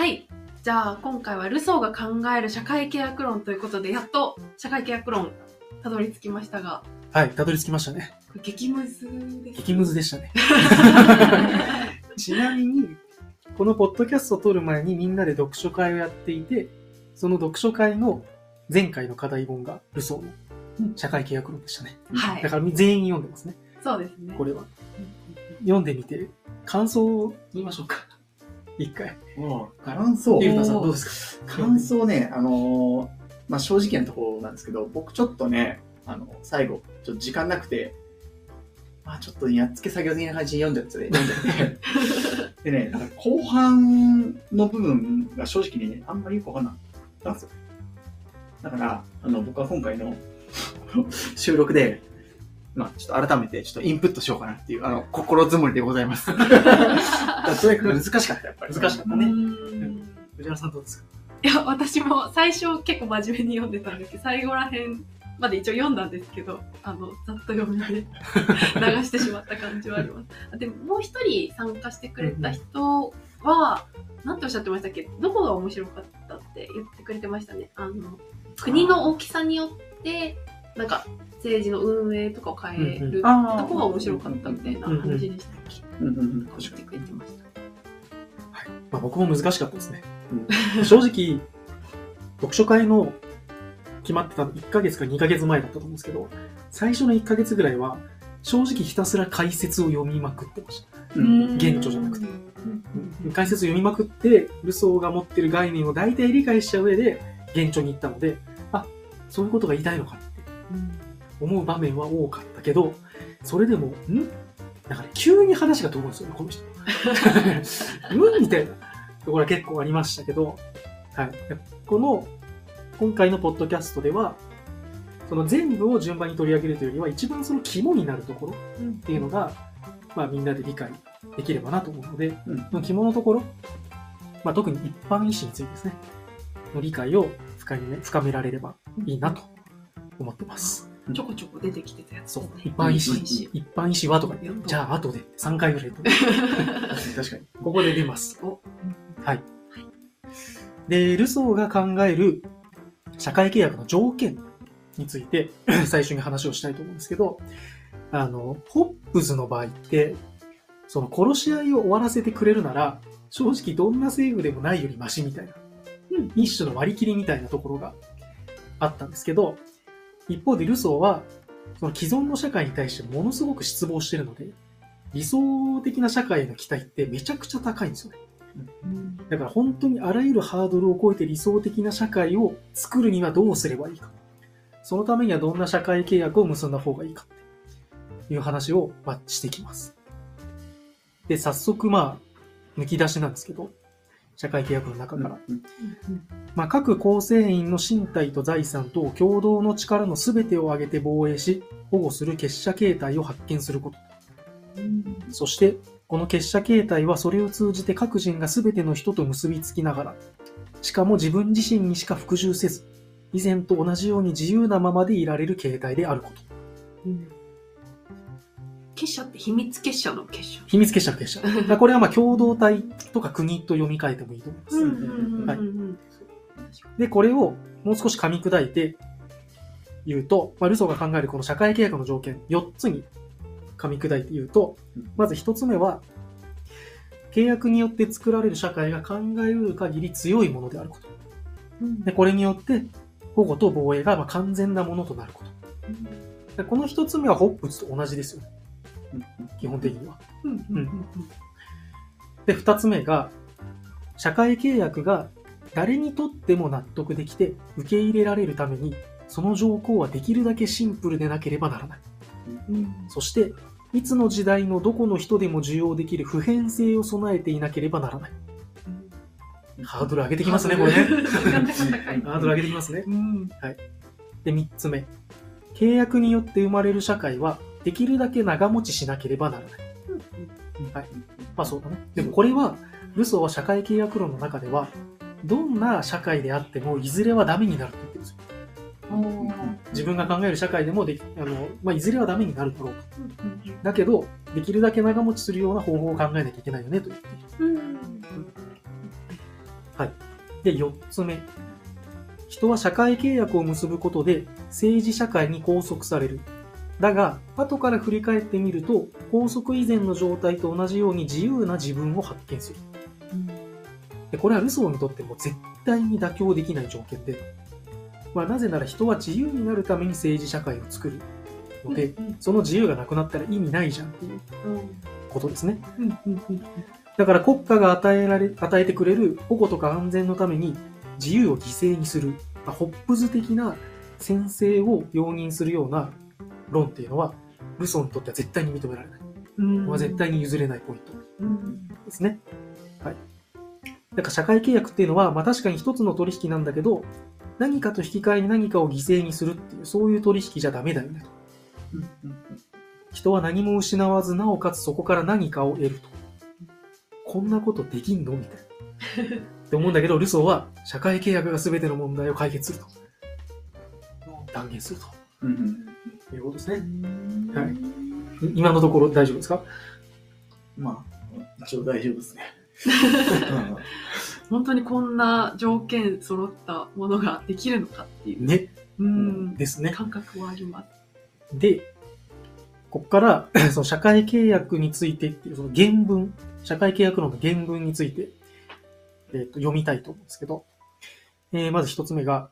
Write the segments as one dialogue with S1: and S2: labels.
S1: はい。じゃあ、今回はルソーが考える社会契約論ということで、やっと社会契約論、たどり着きましたが、
S2: はい、たどり着きましたね。
S1: これ激ムズです。
S2: 激ムズでしたね。ちなみに、このポッドキャストを撮る前にみんなで読書会をやっていて、その読書会の前回の課題本がルソーの社会契約論でしたね。
S1: はい
S2: だ。から全員読んでますね、
S1: そうですね。
S2: これは。読んでみて、感想を言いましょうか。一回。
S3: 感想
S2: ゆうたさんどうですか？
S3: 感想ね、あのーまあ、正直なところなんですけど、僕ちょっとね、あの、最後、ちょっと時間なくて、まあちょっとやっつけ作業的な感じで読んじゃって、読んじゃって。でね、後半の部分が正直ね、あんまりよくわかんなかったんですよ。だから、あの、僕は今回の収録で、まあちょっと改めてちょっとインプットしようかなっていう、あの、心づもりでございます。とにかく難しかった、やっぱり。
S2: 難しかったね。藤原さんどうですか？
S1: いや、私も最初結構真面目に読んでたんですけど、最後らへんまで一応読んだんですけど、あの、ざっと読みで 流してしまった感じはあります。あでも、もう一人参加してくれた人は、なんておっしゃってましたっけ？どこが面白かったって言ってくれてましたね。あの、国の大きさによって、なんか、政治の運営とかを変える
S2: うん
S1: とこが面白かったみたいな話でしたっけ？
S3: うんうん
S1: てくれてました。
S2: まあ、僕も難しかったですね。
S3: うん。
S2: 正直、読書会の決まってたの1ヶ月か2ヶ月前だったと思うんですけど、最初の1ヶ月ぐらいは、正直ひたすら解説を読みまくってました。
S3: うん。
S2: 現状じゃなくて。
S1: うん。
S2: 解説を読みまくって、ルソーが持ってる概念を大体理解した上で、現状に行ったので、あ、そういうことが言いたいのかって思う場面は多かったけど、それでも、ん？だから急に話が飛ぶんですよね、この人。うん？みたいなところは結構ありましたけど、はい。この、今回のポッドキャストでは、その全部を順番に取り上げるというよりは、一番その肝になるところっていうのが、まあみんなで理解できればなと思うので、
S3: うん
S2: その肝のところ、まあ特に一般医師についてですね、の理解を深め深められればいいなと思ってます。
S1: ちょこちょこ出てきてたやつ
S2: そう。一般医師
S1: 一般医師
S2: はとか言って、じゃあ後で3回ぐらいと。
S3: 確かに。
S2: ここで出ます。
S1: お
S2: はい。で、ルソーが考える社会契約の条件について 最初に話をしたいと思うんですけど、あの、ホップズの場合って、その殺し合いを終わらせてくれるなら、正直どんな政府でもないよりマシみたいな、
S1: うん
S2: 一種の割り切りみたいなところがあったんですけど、一方でルソーは、その既存の社会に対してものすごく失望してるので、理想的な社会への期待ってめちゃくちゃ高いんですよね。だから本当にあらゆるハードルを超えて理想的な社会を作るにはどうすればいいか。そのためにはどんな社会契約を結んだ方がいいかっていう話を、まあ、してきます。で、早速まあ、抜き出しなんですけど、社会契約の中から。まあ、各構成員の身体と財産と共同の力の全てを挙げて防衛し、保護する結社形態を発見すること。そして、この結社形態はそれを通じて各人が全ての人と結びつきながら、しかも自分自身にしか服従せず、以前と同じように自由なままでいられる形態であること。
S1: 結社って秘密結社の結社。
S2: 秘密結社の結社。これはまあ共同体とか国と読み替えてもいいと思います。で、これをもう少し噛み砕いて言うと、まあ、ルソーが考えるこの社会契約の条件4つに噛み砕いて言うと、まず1つ目は、契約によって作られる社会が考えうる限り強いものであること。
S1: うん
S2: で、これによって保護と防衛がまあ完全なものとなること。でこの1つ目はホップズと同じですよね。基本的には。
S1: うんうん
S2: で、2つ目が、社会契約が誰にとっても納得できて受け入れられるために、その条項はできるだけシンプルでなければならない。
S1: うん
S2: そして、いつの時代のどこの人でも受容できる普遍性を備えていなければならない。ハードル上げてきますね、これね。ハードル上げてきますね。
S1: うん
S2: で、3つ目。契約によって生まれる社会は、できるだけ長持ちしなければならない。はい。まあそうだね。でもこれは、ルソーは社会契約論の中では、どんな社会であっても、いずれはダメになると言ってるんですよ。自分が考える社会でもでき、あの、まあ、いずれはダメになるだろうと。だけど、できるだけ長持ちするような方法を考えなきゃいけないよね、と言っている。で、4つ目。人は社会契約を結ぶことで政治社会に拘束される。だが、後から振り返ってみると、拘束以前の状態と同じように自由な自分を発見する。でこれはルソーにとっても絶対に妥協できない条件で、まあ、なぜなら人は自由になるために政治社会を作る。ので、
S1: うん。
S2: その自由がなくなったら意味ないじゃんっていう
S1: うん。
S2: ことですね。
S1: うんうんうん
S2: だから国家が与えられ、与えてくれる保護とか安全のために自由を犠牲にする、まあホップズ的な先制を容認するような論っていうのは、ルソーにとっては絶対に認められない。は絶対に譲れないポイント
S1: うん
S2: ですね。はい。だから社会契約っていうのは、まあ確かに一つの取引なんだけど、何かと引き換えに何かを犠牲にするっていう、そういう取引じゃダメだよねと。人は何も失わず、なおかつそこから何かを得ると。こんなことできんのみたいな。って思うんだけど、ルソーは社会契約が全ての問題を解決すると。断言する
S3: うんうん
S2: ということですね。
S1: うん
S2: はい今のところ大丈夫ですか？
S3: まあ、一応大丈夫ですね。
S1: 本当にこんな条件揃ったものができるのかっていう、
S2: ね。
S1: うん、
S2: ですね。
S1: 感覚はあります。
S2: で、ここから、その社会契約についてっていう、その原文、社会契約論の原文について、えっ、と、読みたいと思うんですけど、えーまず一つ目が、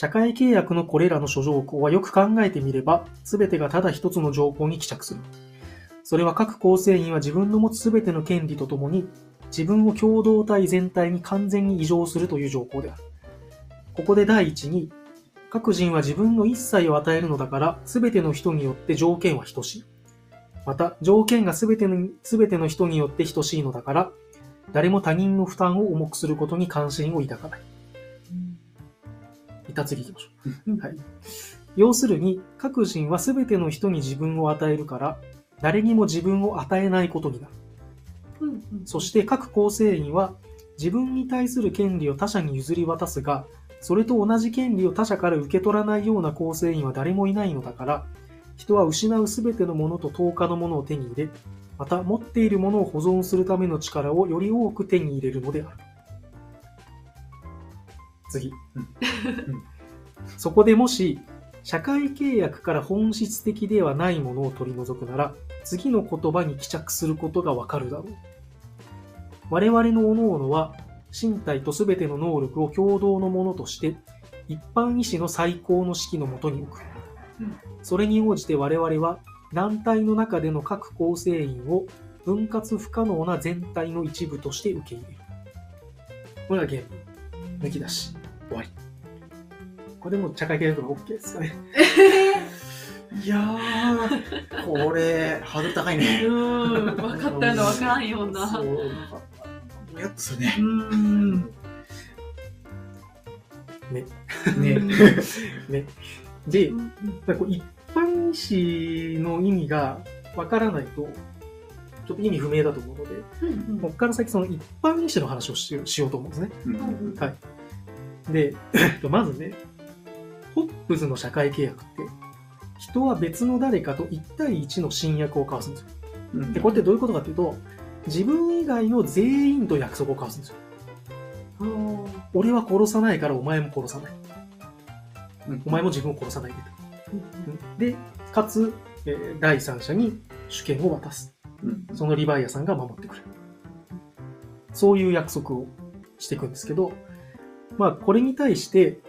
S2: 社会契約のこれらの諸条項はよく考えてみれば、すべてがただ一つの条項に帰着する。それは各構成員は自分の持つすべての権利とともに、自分を共同体全体に完全に異常するという条項である。ここで第一に、各人は自分の一切を与えるのだから、すべての人によって条件は等しい。また、条件がすべての、すべての人によって等しいのだから、誰も他人の負担を重くすることに関心を抱かない。一旦次行きましょう。はい。要するに、各人はすべての人に自分を与えるから、誰にも自分を与えないことになる。
S1: うんうん
S2: そして各構成員は自分に対する権利を他者に譲り渡すが、それと同じ権利を他者から受け取らないような構成員は誰もいないのだから、人は失うすべてのものと等価のものを手に入れ、また持っているものを保存するための力をより多く手に入れるのである。次。うんそこでもし、社会契約から本質的ではないものを取り除くなら、次の言葉に帰着することがわかるだろう。我々の各々は、身体とすべての能力を共同のものとして、一般意志の最高の式のもとに置く。それに応じて我々は、団体の中での各構成員を分割不可能な全体の一部として受け入れる。これが原文。抜き出し。終わり。これでもう社会契約が OK ですかね。
S3: いやー、これ、ハードル高いね。
S1: うん、分かったような分からんような。
S3: そう、なんか、もやっとするね。
S1: うん。
S2: ね。
S3: ね。
S2: ね。で、
S1: う
S2: こう一般意思の意味がわからないと、ちょっと意味不明だと思うので、
S1: うん
S2: ここから先その一般意思の話をしようしようと思うんですね。
S3: うん
S1: うん
S2: はい。で、まずね、ホップズの社会契約って、人は別の誰かと1対1の新約を交わすんですよ。
S3: うん
S2: で、これってどういうことかっていうと、自分以外の全員と約束を交わすんですよ。
S1: うん
S2: 俺は殺さないからお前も殺さない。
S3: うん
S2: お前も自分を殺さないでと。
S1: うん
S2: で、かつ、えー第三者に主権を渡す。
S3: うん
S2: そのリヴァイアさんが守ってくれる。そういう約束をしていくんですけど、まあ、これに対して、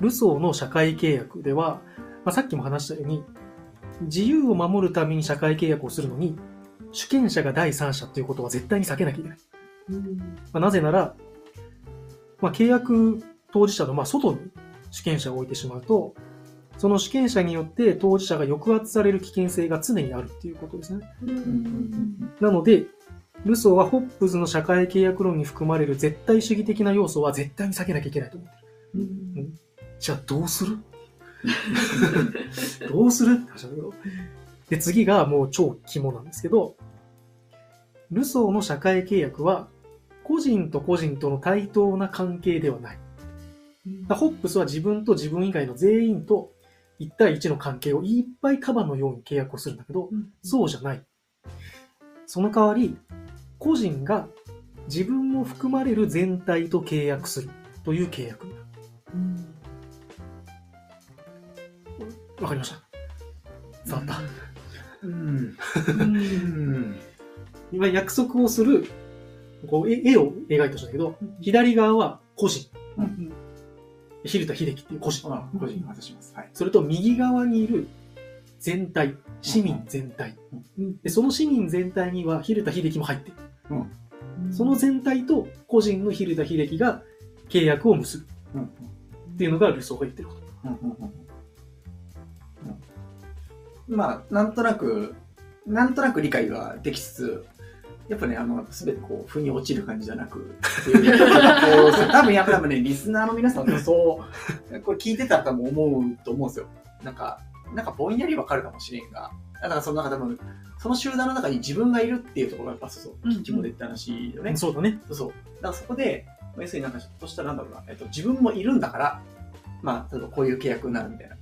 S2: ルソーの社会契約では、まあ、さっきも話したように、自由を守るために社会契約をするのに、主権者が第三者ということは絶対に避けなきゃいけない。
S1: うん
S2: まあ、なぜなら、まあ、契約当事者のまあ外に主権者を置いてしまうと、その主権者によって当事者が抑圧される危険性が常にあるっていうことですね。
S1: うん
S2: なので、ルソーはホップズの社会契約論に含まれる絶対主義的な要素は絶対に避けなきゃいけないと思ってる。
S1: うん
S2: じゃあどうする？どうする？って話だけど。で、次がもう超肝なんですけど、ルソーの社会契約は、個人と個人との対等な関係ではない。だホップスは自分と自分以外の全員と1対1の関係をいっぱいカバのように契約をするんだけど、
S1: うん
S2: そうじゃない。その代わり、個人が自分も含まれる全体と契約するという契約になる。わかりました伝わった、
S3: うん。
S1: うん
S3: うん。
S2: 今約束をする、こう、絵絵を描いた人だけど、左側は個人。
S1: うん
S2: 蛭田秀樹っていう個人。
S3: あ、個人渡します。はい。
S2: それと右側にいる全体、市民全体。
S1: うん
S2: で、その市民全体には蛭田秀樹も入ってる。
S1: うん
S2: その全体と個人の蛭田秀樹が契約を結ぶ
S3: うん。
S2: っていうのがルソーが言ってること。
S3: うんうんうんうんまあ、なんとなく、なんとなく理解はできつつ、やっぱね、あの、すべてこう、腑に落ちる感じじゃなく、多分やっぱ多分ね、リスナーの皆さんもそう、これ聞いてたら多分思うと思うんですよ。なんか、なんかぼんやりわかるかもしれんが、だからその中多分、その集団の中に自分がいるっていうところがやっぱそうそう、
S1: うんうん
S3: キッチンも出てた話よね。
S2: そうだね。
S3: そうそう。だからそこで、まあ要するになんかちょっとしたらなんだろうな、えっと、自分もいるんだから、まあ、例えばこういう契約になるみたいな。っ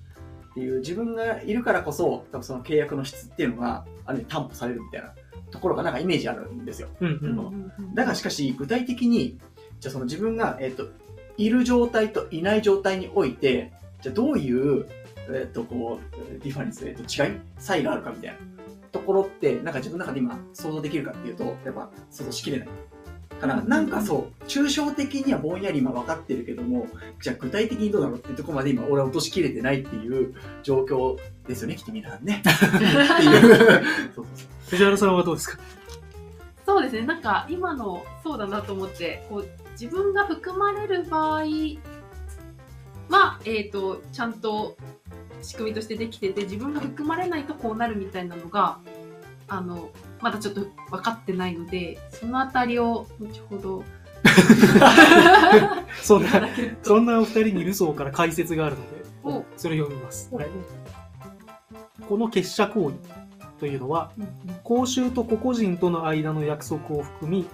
S3: ていう、自分がいるからこそ、多分その契約の質っていうのが、ある意味担保されるみたいなところがなんかイメージあるんですよ。
S2: うんう。
S1: うんんうん
S3: だがしかし、具体的に、じゃあその自分が、えっと、いる状態といない状態において、じゃあどういう、えっと、こう、ディファレンス、えっと、違い差異があるかみたいなところって、なんか自分の中で今想像できるかっていうと、やっぱ想像しきれない。から、なんかそう、抽象的にはぼんやり今分かってるけども、じゃあ具体的にどうだろうっていうところまで今俺は落としきれてないっていう状況ですよね、きっと皆さんね。っていう。そうそうそう
S2: 藤原さんはどうですか？
S1: そうですね、なんか今のそうだなと思って、こう自分が含まれる場合は、えっ、と、ちゃんと仕組みとしてできてて、自分が含まれないとこうなるみたいなのが、あの、まだちょっと分かってないので、そのあたりを後ほど
S2: そんな。そんなお二人にルソーから解説があるの
S1: お。
S2: で、それを読みます。
S1: お。
S2: はい。この結社行為というのは、
S1: うん
S2: 公衆と個々人との間の約束を含み、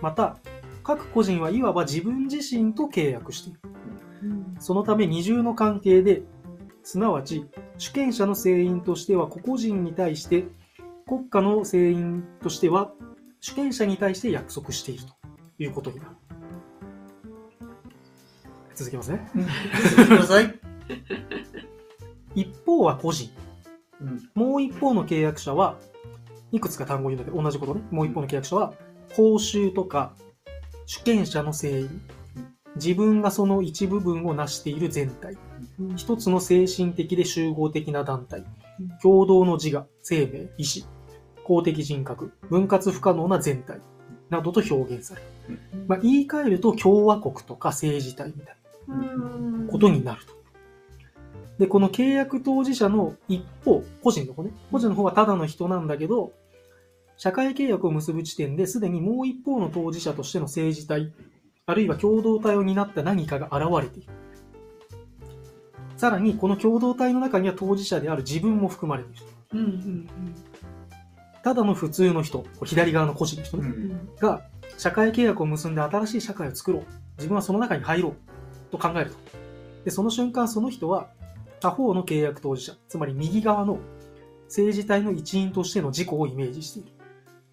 S2: また、各個人はいわば自分自身と契約している。
S1: うん
S2: そのため二重の関係で、すなわち主権者の成員としては個々人に対して、国家の成員としては主権者に対して約束しているということになる。続きますね。
S3: 続けてください。
S2: 一方は個人。
S3: うん。
S2: もう一方の契約者は、いくつか単語を言うんだけど、同じことね。もう一方の契約者は、報酬とか、主権者の成員、自分がその一部分を成している全体、
S1: うん。
S2: 一つの精神的で集合的な団体。
S1: うん、
S2: 共同の自我、生命、意志、公的人格、分割不可能な全体、などと表現される。まあ、言い換えると共和国とか政治体みたい
S1: うん。
S2: なことになると。で、この契約当事者の一方、個人の方ね、個人の方はただの人なんだけど、社会契約を結ぶ時点ですでにもう一方の当事者としての政治体、あるいは共同体を担った何かが現れている。さらに、この共同体の中には当事者である自分も含まれている。
S1: うんうん
S2: ただの普通の人、左側の個人の人ね、
S3: うん
S1: うん
S2: が、社会契約を結んで新しい社会を作ろう。自分はその中に入ろう。と考えると。で、その瞬間、その人は、他方の契約当事者、つまり右側の政治体の一員としての自己をイメージしている。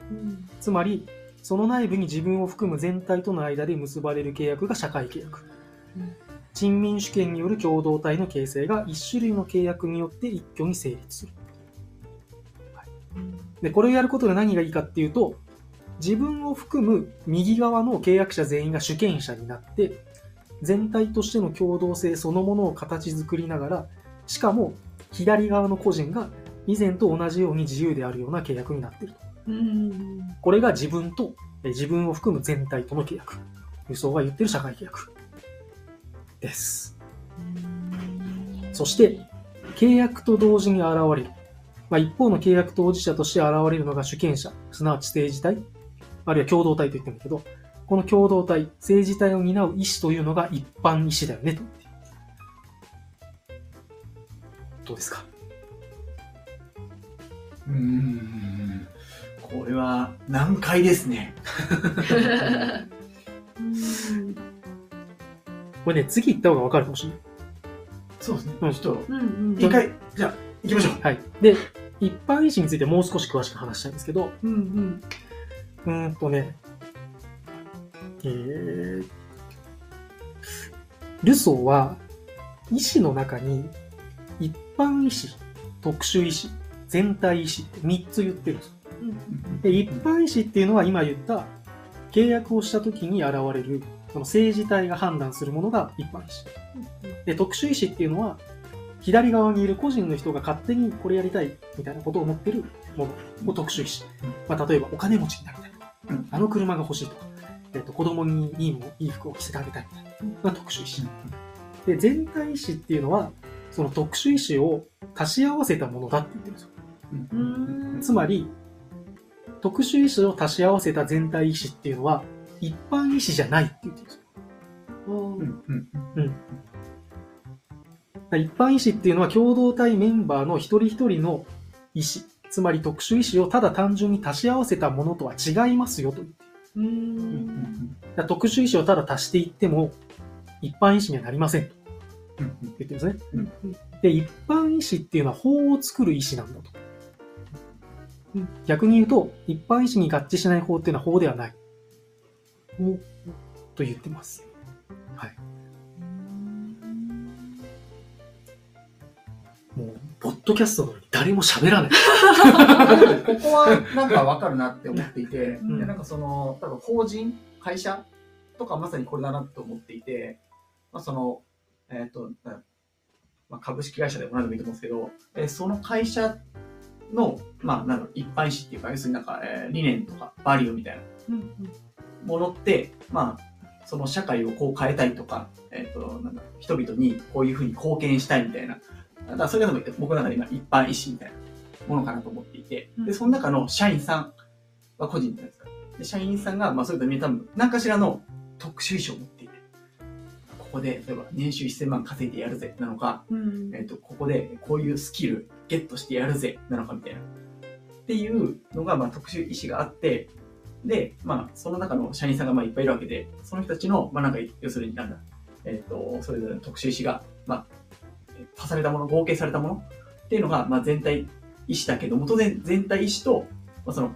S1: うん
S2: つまり、その内部に自分を含む全体との間で結ばれる契約が社会契約
S1: うん。
S2: 人民主権による共同体の形成が一種類の契約によって一挙に成立する。で、これをやることで何がいいかっていうと、自分を含む右側の契約者全員が主権者になって、全体としての共同性そのものを形作りながら、しかも左側の個人が以前と同じように自由であるような契約になっている。
S1: うん
S2: これが自分と、え自分を含む全体との契約。輸送が言ってる社会契約。です。そして、契約と同時に現れる。まあ、一方の契約当事者として現れるのが主権者、すなわち政治体、あるいは共同体と言ってるんだけど、この共同体、政治体を担う意思というのが一般意思だよね、とどうですか？
S3: うーん。これは難解ですね。
S1: う ん
S2: これね、次行った方がわかるかもしれない。
S3: そうですね。
S2: うん
S3: ちょっと、
S1: うんうん
S3: 一回、じゃあ、行きましょう。
S2: はい。で、一般意思についてもう少し詳しく話したいんですけど、
S1: うんうん
S2: うーんとね、えー、ルソーは、意思の中に、一般意思、特殊意思、全体意思って3つ言ってるんですよ。
S1: うん。
S2: で、一般意思っていうのは今言った、契約をした時に現れる、その政治体が判断するものが一般意思。で、特殊意思っていうのは、左側にいる個人の人が勝手にこれやりたいみたいなことを思ってるもの。を特殊意思。まあ、例えばお金持ちになりたい。あの車が欲しいとか、えっと子供にいいもの、いい服を着せてあげたいみたいな。のが特殊意思。で、全体意思っていうのは、その特殊意思を足し合わせたものだって言ってるんですよ。
S1: うん
S2: つまり、特殊意思を足し合わせた全体意思っていうのは、一般意思じゃないって言ってるんですよ。
S3: うんうん
S2: 一般意思っていうのは共同体メンバーの一人一人の意思、つまり特殊意思をただ単純に足し合わせたものとは違いますよと言ってる。
S1: う
S3: うん
S2: 特殊意思をただ足していっても、一般意思にはなりませんと
S3: うん
S2: 言ってるんですね。
S3: うん
S2: で、一般意思っていうのは法を作る意思なんだと。逆に言うと、一般意思に合致しない法っていうのは法ではない。と言ってます。はい。もう、ポッドキャストなのに誰も喋らない。
S3: ここはなんかわかるなって思っていて、
S1: うん
S3: でなんかその、多分法人、会社とかまさにこれだなと思っていて、まあその、えっ、と、なまあ、株式会社でも何でもいいと思うんですけど、えーその会社の、まあ、なん一般意思っていうか、要するになんか、えー理念とか、バリューみたいな
S1: うん
S3: ものって、まあ、その社会をこう変えたいとか、えっ、と、なんだ、人々にこういうふうに貢献したいみたいな。だからそれが僕の中で今一般意思みたいなものかなと思っていて、で、その中の社員さんは個人じゃないですか。で、社員さんが、まあそういうのに多分、何かしらの特殊意思を持って、ここで、例えば年収1000万稼いでやるぜ、なのか、
S1: うん
S3: えっ、と、ここでこういうスキルゲットしてやるぜ、なのかみたいな。っていうのが、まあ特殊意思があって、で、まあその中の社員さんがまあいっぱいいるわけで、その人たちの、まあなんか、要するになんだ、えっ、と、それぞれの特殊意思が、まあ、えー足されたもの、合計されたものっていうのが、まあ全体意思だけども、当然全体意思と、まあその、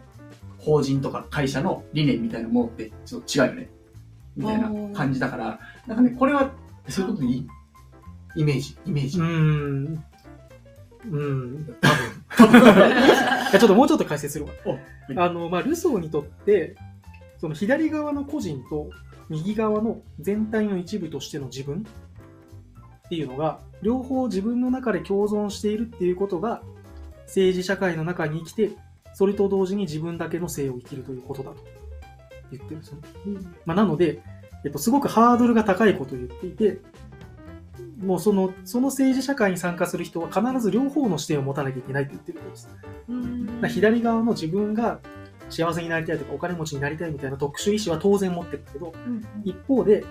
S3: 法人とか会社の理念みたいなものってちょっと違うよね。みたいな感じだから、なんかね、これは、そういうことでいいイメージ、イメージ。
S2: うーん。うん。多分。いやちょっともうちょっと解説するわ。
S3: はい
S2: あの、まあ、ルソーにとって、その左側の個人と右側の全体の一部としての自分っていうのが、両方自分の中で共存しているっていうことが、政治社会の中に生きて、それと同時に自分だけの生を生きるということだと言ってるんですよね。まあ、なので、えっと、すごくハードルが高いことを言っていて、もうその、その政治社会に参加する人は必ず両方の視点を持たなきゃいけないと言ってることです。左側の自分が幸せになりたいとかお金持ちになりたいみたいな特殊意思は当然持ってるけど、一方で、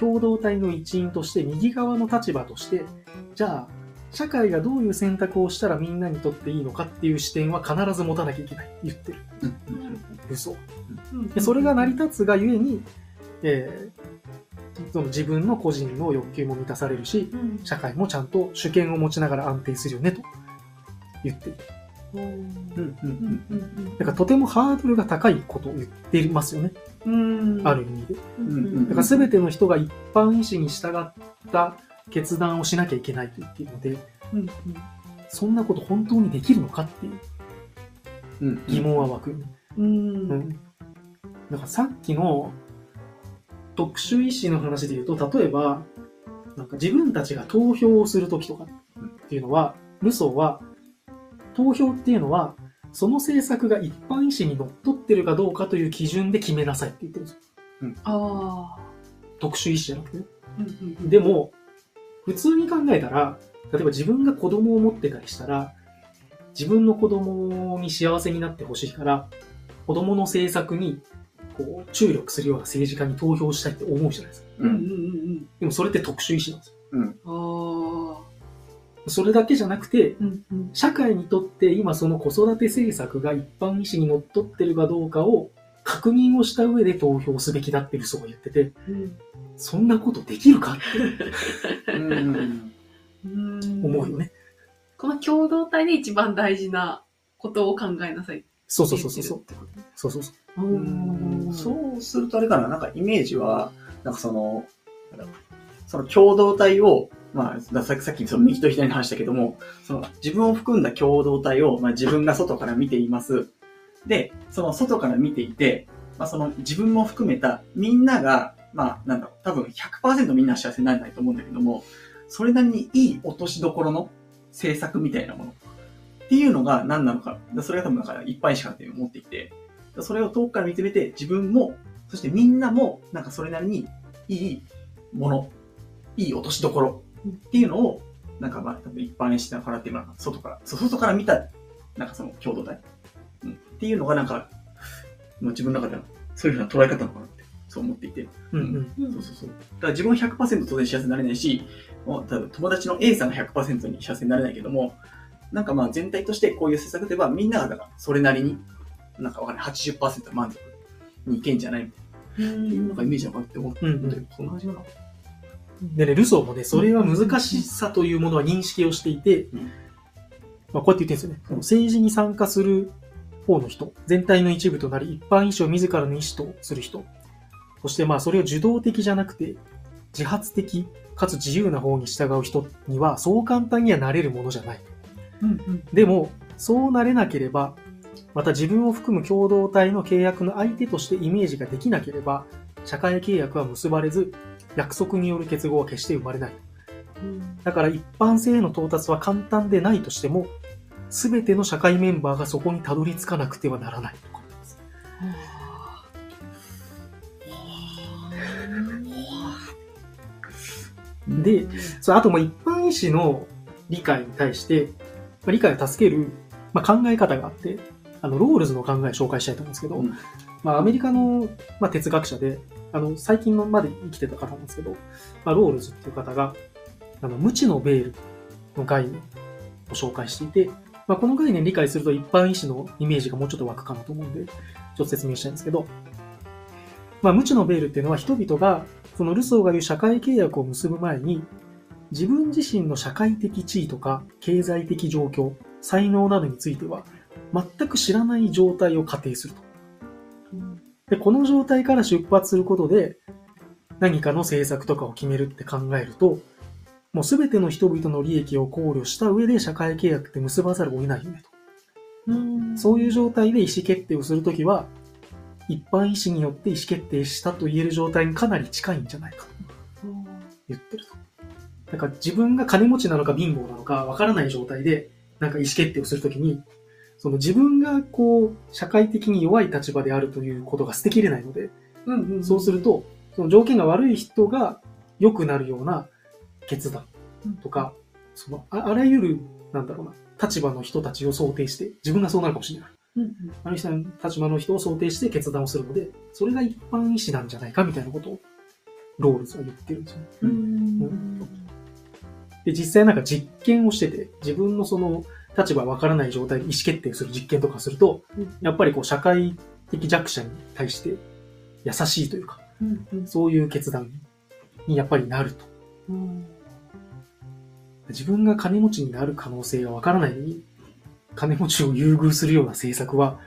S2: 共同体の一員として右側の立場として、じゃあ、社会がどういう選択をしたらみんなにとっていいのかっていう視点は必ず持たなきゃいけないって言ってる。嘘。
S1: うん
S2: でそれが成り立つがゆえに、えーその自分の個人の欲求も満たされるし、
S1: うん
S2: 社会もちゃんと主権を持ちながら安定するよねと言っている。
S1: うん
S3: うんうん
S1: うんうん
S2: だからとてもハードルが高いことを言っていますよね。
S1: うん
S2: ある意味で。
S1: うん
S3: うん
S2: だから全ての人が一般意思に従った決断をしなきゃいけないと言っているので、
S1: うん
S2: そんなこと本当にできるのかっていう
S3: うん
S2: 疑問は湧く。
S1: うん
S2: うん。だからさっきの特殊意思の話で言うと、例えば、なんか自分たちが投票をするときとかっていうのは、ルソーは、投票っていうのは、その政策が一般意思にのっとってるかどうかという基準で決めなさいって言ってるんですよ。
S1: ああ
S2: 特殊意思じゃなくてね。
S1: うんうん
S2: でも、普通に考えたら、例えば自分が子供を持ってたりしたら、自分の子供に幸せになってほしいから、子供の政策にこう注力するような政治家に投票したいって思うじゃないですか。
S1: うんうんうん
S2: でもそれって特殊意思なんですよ。
S1: うんああ
S2: それだけじゃなくて、
S1: うんうん
S2: 社会にとって今その子育て政策が一般意思にのっとってるかどうかを確認をした上で投票すべきだってルソーが言ってて、
S1: うん
S2: そんなことできるかって
S3: うん
S1: うん
S2: 思うよね。
S1: この共同体で一番大事なことを考えなさいっ
S2: そうそうそうそうそう。そうそうそう。
S1: おー
S3: そうするとあれかな、なんかイメージは、なんかその、その共同体を、まあ、さっきさっきその右と左の話したけども、その自分を含んだ共同体を、まあ、自分が外から見ています。で、その外から見ていて、まあ、その自分も含めたみんなが、まあ、なんだろう、多分100%みんな幸せになれないと思うんだけども、それなりにいい落としどころの政策みたいなものっていうのが何なのか、それが多分だからいっぱいしかって思っていて、それを遠くから見つめて自分も、そしてみんなも、なんかそれなりにいいもの、いい落としどころっていうのを、なんかまあ、多分一般視点からっていうのは、外から、外から見た、なんかその共同体、うん、っていうのがなんか、まあ自分の中ではそういうふうな捉え方なのかなって、そう思っていて。
S2: うんうん。
S1: うん
S3: そうそうそう。だから自分は100%当然幸せになれないし、もう多分友達の A さんが100%に幸せになれないけども、なんかまあ全体としてこういう施策ではみんながだからそれなりに、なんかわかんない、80%満足にいけんじゃないみたいな、っていうのがイメージなのかなって思って、
S2: うんうん
S3: そんな感じかな。
S2: でね、ルソーもね、それは難しさというものは認識をしていて、
S3: うん。
S2: まあ、こうやって言ってるんですよね。その政治に参加する方の人、全体の一部となり、一般意思を自らの意思とする人、そしてまあ、それを受動的じゃなくて、自発的かつ自由な方に従う人には、そう簡単にはなれるものじゃない。
S1: うんうん。
S2: でも、そうなれなければ、また自分を含む共同体の契約の相手としてイメージができなければ、社会契約は結ばれず、約束による結合は決して生まれない。だから一般性への到達は簡単でないとしても、すべての社会メンバーがそこにたどり着かなくてはならないとか言ってます。で、そあとも一般意志の理解に対して、理解を助ける、まあ、考え方があって、あの、ロールズの考えを紹介したいと思うんですけど、
S3: うん。
S2: まあ、アメリカの、まあ、哲学者で、あの、最近のまで生きてた方なんですけど、まあ、ロールズっていう方が、あの、無知のベールの概念を紹介していて、まあ、この概念理解すると一般意志のイメージがもうちょっと湧くかなと思うんで、ちょっと説明したいんですけど、まあ、無知のベールっていうのは人々が、そのルソーが言う社会契約を結ぶ前に、自分自身の社会的地位とか経済的状況、才能などについては、全く知らない状態を仮定すると。で、この状態から出発することで、何かの政策とかを決めるって考えると、もうすべての人々の利益を考慮した上で社会契約って結ばざるを得ないよねと。
S1: うん
S2: そういう状態で意思決定をするときは、一般意思によって意思決定したと言える状態にかなり近いんじゃないかと言ってると。だから自分が金持ちなのか貧乏なのかわからない状態で、なんか意思決定をするときに、その自分がこう、社会的に弱い立場であるということが捨てきれないので、
S1: うんうん
S2: そうすると、その条件が悪い人が良くなるような決断とか、そのああらゆる、なんだろうな、立場の人たちを想定して、自分がそうなるかもしれない。
S1: うんうん。
S2: あの人の立場の人を想定して決断をするので、それが一般意思なんじゃないかみたいなことを、ロールズは言ってるんですよね。
S1: うん。
S2: で、実際なんか実験をしてて、自分のその立場わからない状態で意思決定する実験とかすると、やっぱりこう社会的弱者に対して優しいというか、
S1: うんうん
S2: そういう決断にやっぱりなると。
S1: うん
S2: 自分が金持ちになる可能性がわからない金持ちを優遇するような政策は、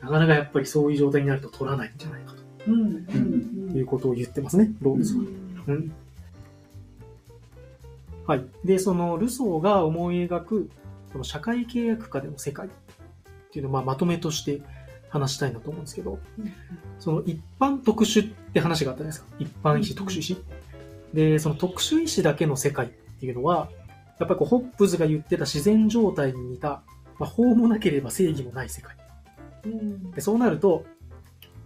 S2: なかなかやっぱりそういう状態になると取らないんじゃないか
S1: うんうん
S2: ということを言ってますね、ロールズは。うん。はい。で、その、ルソーが思い描く、この社会契約下での世界っていうのをまあまとめとして話したいなと思うんですけど、その一般特殊って話があったじゃないですか。一般医師、特殊医師。で、その特殊医師だけの世界っていうのは、やっぱりこう、ホップズが言ってた自然状態に似た、まあ、法もなければ正義もない世界。
S1: うん
S2: でそうなると、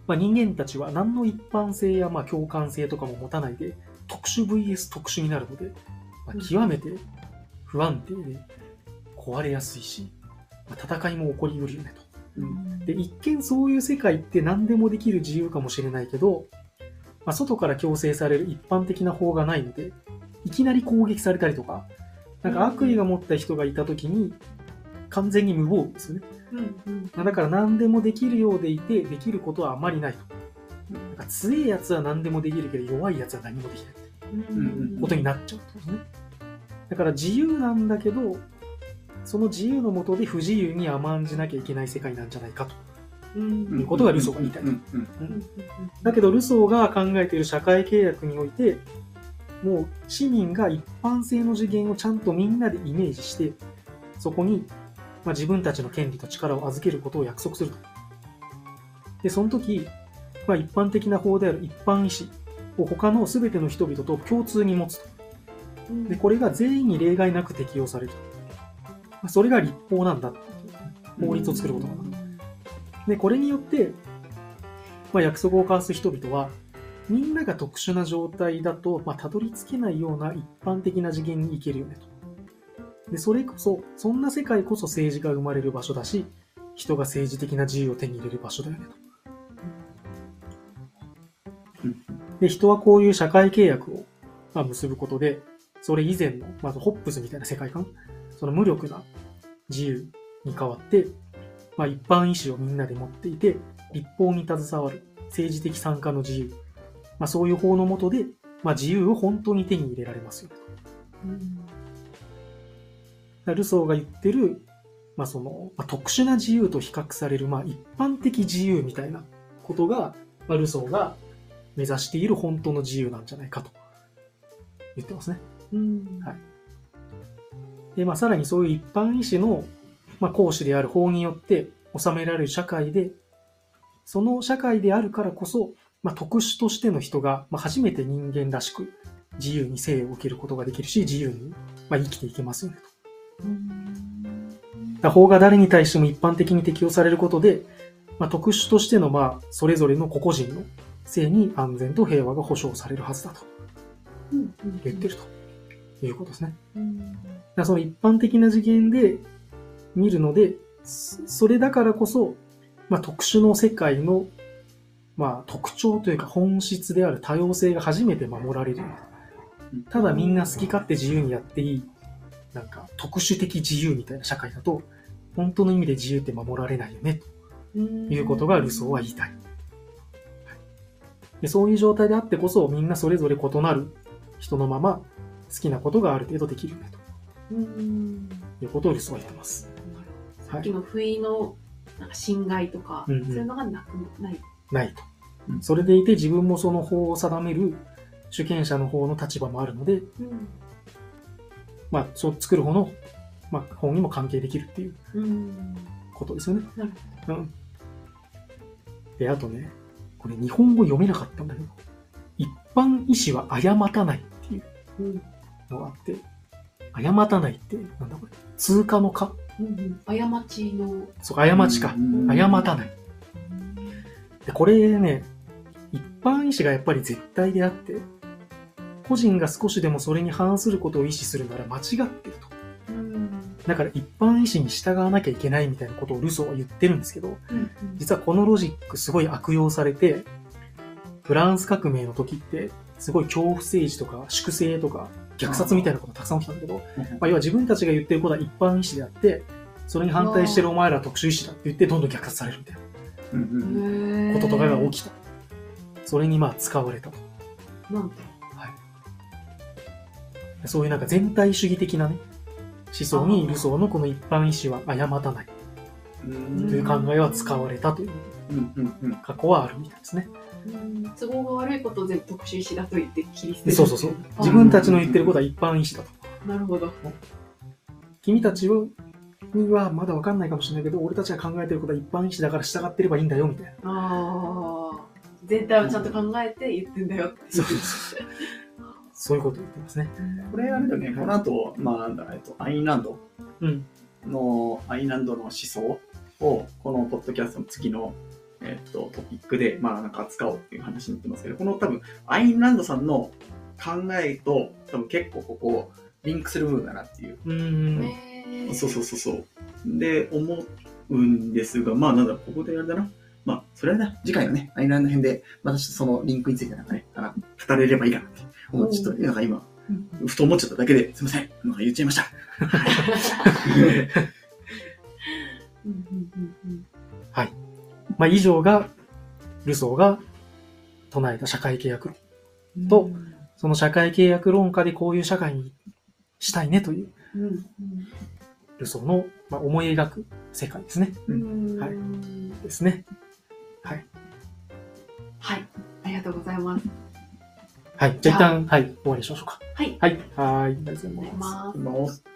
S2: まあ、人間たちは何の一般性やまあ共感性とかも持たないで、特殊 VS 特殊になるので、まあ、極めて不安定で壊れやすいし、まあ、戦いも起こりうるよねと。
S3: うん
S2: で、一見そういう世界って何でもできる自由かもしれないけど、まあ、外から強制される一般的な法がないので、いきなり攻撃されたりとか、なんか悪意が持った人がいた時に、完全に無防備ですよね。
S1: うんうん
S2: まあだから何でもできるようでいて、できることはあまりないと。なんか強いやつは何でもできるけど、弱いやつは何もできない
S1: うん
S2: ことになっちゃうとですね。だから自由なんだけど、その自由のもとで不自由に甘んじなきゃいけない世界なんじゃないかと。
S1: うん
S2: いうことがルソーが言いたい
S3: うんうん
S1: うんうん
S2: だけど、ルソーが考えている社会契約において、もう市民が一般性の次元をちゃんとみんなでイメージして、そこに、まあ、自分たちの権利と力を預けることを約束すると。で、その時、まあ、一般的な法である一般意思を他の全ての人々と共通に持つと。
S1: うん
S2: で、これが全員に例外なく適用されると。まあそれが立法なんだっていう法律を作ることなんだと。で、これによって、まあ、約束を交わす人々は、みんなが特殊な状態だと、まあ、たどり着けないような一般的な次元に行けるよねと。で、それこそ、そんな世界こそ政治が生まれる場所だし、人が政治的な自由を手に入れる場所だよね
S3: うん
S2: と。で、人はこういう社会契約を、まあ、結ぶことで、それ以前の、まずホップスみたいな世界観、その無力な自由に代わって、まあ、一般意思をみんなで持っていて、立法に携わる政治的参加の自由、まあ、そういう法の下で、まあ、自由を本当に手に入れられますよ。だか
S1: うん
S2: らルソーが言ってる、まあ、その、まあ、特殊な自由と比較される、まあ、一般的自由みたいなことが、まあ、ルソーが目指している本当の自由なんじゃないかと言ってますね。
S1: うん
S2: はいで、まあ、さらにそういう一般意思の、まあ、行使である法によって収められる社会で、その社会であるからこそ、まあ、特殊としての人が、まあ、初めて人間らしく自由に生を受けることができるし、自由に、まあ、生きていけますよねと。法が誰に対しても一般的に適用されることで、まあ、特殊としての、まあ、それぞれの個々人の性に安全と平和が保障されるはずだと
S1: うん。
S2: 言ってるということですね。
S1: うん。
S2: だその一般的な次元で見るので、そそれだからこそ、まあ、特殊の世界の、まあ、特徴というか本質である多様性が初めて守られる。ただみんな好き勝手自由にやっていい、なんか特殊的自由みたいな社会だと、本当の意味で自由って守られないよね、ということがルソーは言いたい。でそういう状態であってこそ、みんなそれぞれ異なる人のまま好きなことがある程度できるよね、
S1: うん。
S2: ということをルソーは言ってます。
S1: さっきの不意のなんか侵害とか、そういうのがなくない？
S2: ないと。
S3: う。ん。
S2: それでいて自分もその法を定める主権者の方の立場もあるので、
S1: うん。
S2: まあ、そう作る方の、まあ、法にも関係できるっていう
S1: うん。
S2: ことですよね。
S1: なる
S2: うん。で、あとね、これ日本語読めなかったんだけど、一般意思は誤たないっていう。
S1: うん
S2: のがあって、誤たないって、なんだこれ、通過のか？
S1: うんうん過ちの。
S2: そう、過ちか。
S3: うん
S2: 誤たない。で、これね、一般意思がやっぱり絶対であって、個人が少しでもそれに反することを意思するなら間違ってると。
S1: うん
S2: だから一般意思に従わなきゃいけないみたいなことをルソーは言ってるんですけど、
S1: うん
S2: 実はこのロジックすごい悪用されて、フランス革命の時って、すごい恐怖政治とか粛清とか虐殺みたいなことたくさん起きたんだけど、まあ、要は自分たちが言ってることは一般意思であって、それに反対してるお前らは特殊意思だって言ってどんどん虐殺されるみたいなこととかが起きた。それにまあ使われたと。
S1: なんて。
S2: そういうなんか全体主義的なね、思想にルソーのこの一般意思は誤たない
S3: うん
S2: という考えは使われたという過去はあるみたいですね。
S1: うん都合が悪いことを全部特殊意思だと言って切り捨てる
S2: でそうそうそう。
S1: あ
S2: 自分たちの言ってることは一般意思だと。
S1: なるほど。
S2: 君たちはにはまだわかんないかもしれないけど、俺たちが考えてることは一般意思だから従ってればいいんだよ、みたいな。
S1: ああ。全体をちゃんと考えて言ってんだよっていう。
S2: そうそうそういうことを言ってますね。
S3: これあれだよね、この後、まあなんだ、えっと、アインランド
S2: うん。
S3: の、アインランドの思想を、このポッドキャストの次の、えっと、トピックで、まあなんか扱おうっていう話になってますけど、この多分、アインランドさんの考えと、多分結構ここ、リンクする部分だなっていう。
S2: うーん。
S3: そうそうそうそう。で、思うんですが、まあなんだここであれだな。まあ、それはな、次回のね、アインランド編で、またちょっとそのリンクについてなんかね、語れればいいかなって思って、ちょっと、なんか今、
S1: うん
S3: ふと思っちゃっただけで、すいません。なんか言っちゃいました。はい
S1: うんうんうんうん
S2: まあ以上が、ルソーが唱えた社会契約論。とその社会契約論下でこういう社会にしたいねという
S1: うんうん
S2: ルソーの、まあ、思い描く世界ですね。はい
S1: ん
S2: ですね。
S1: はい。ありがとうございます。
S2: はい。じゃあ一旦、はい、終わりにしましょうか。
S1: はい。
S2: はい。はい。ありがとうございます。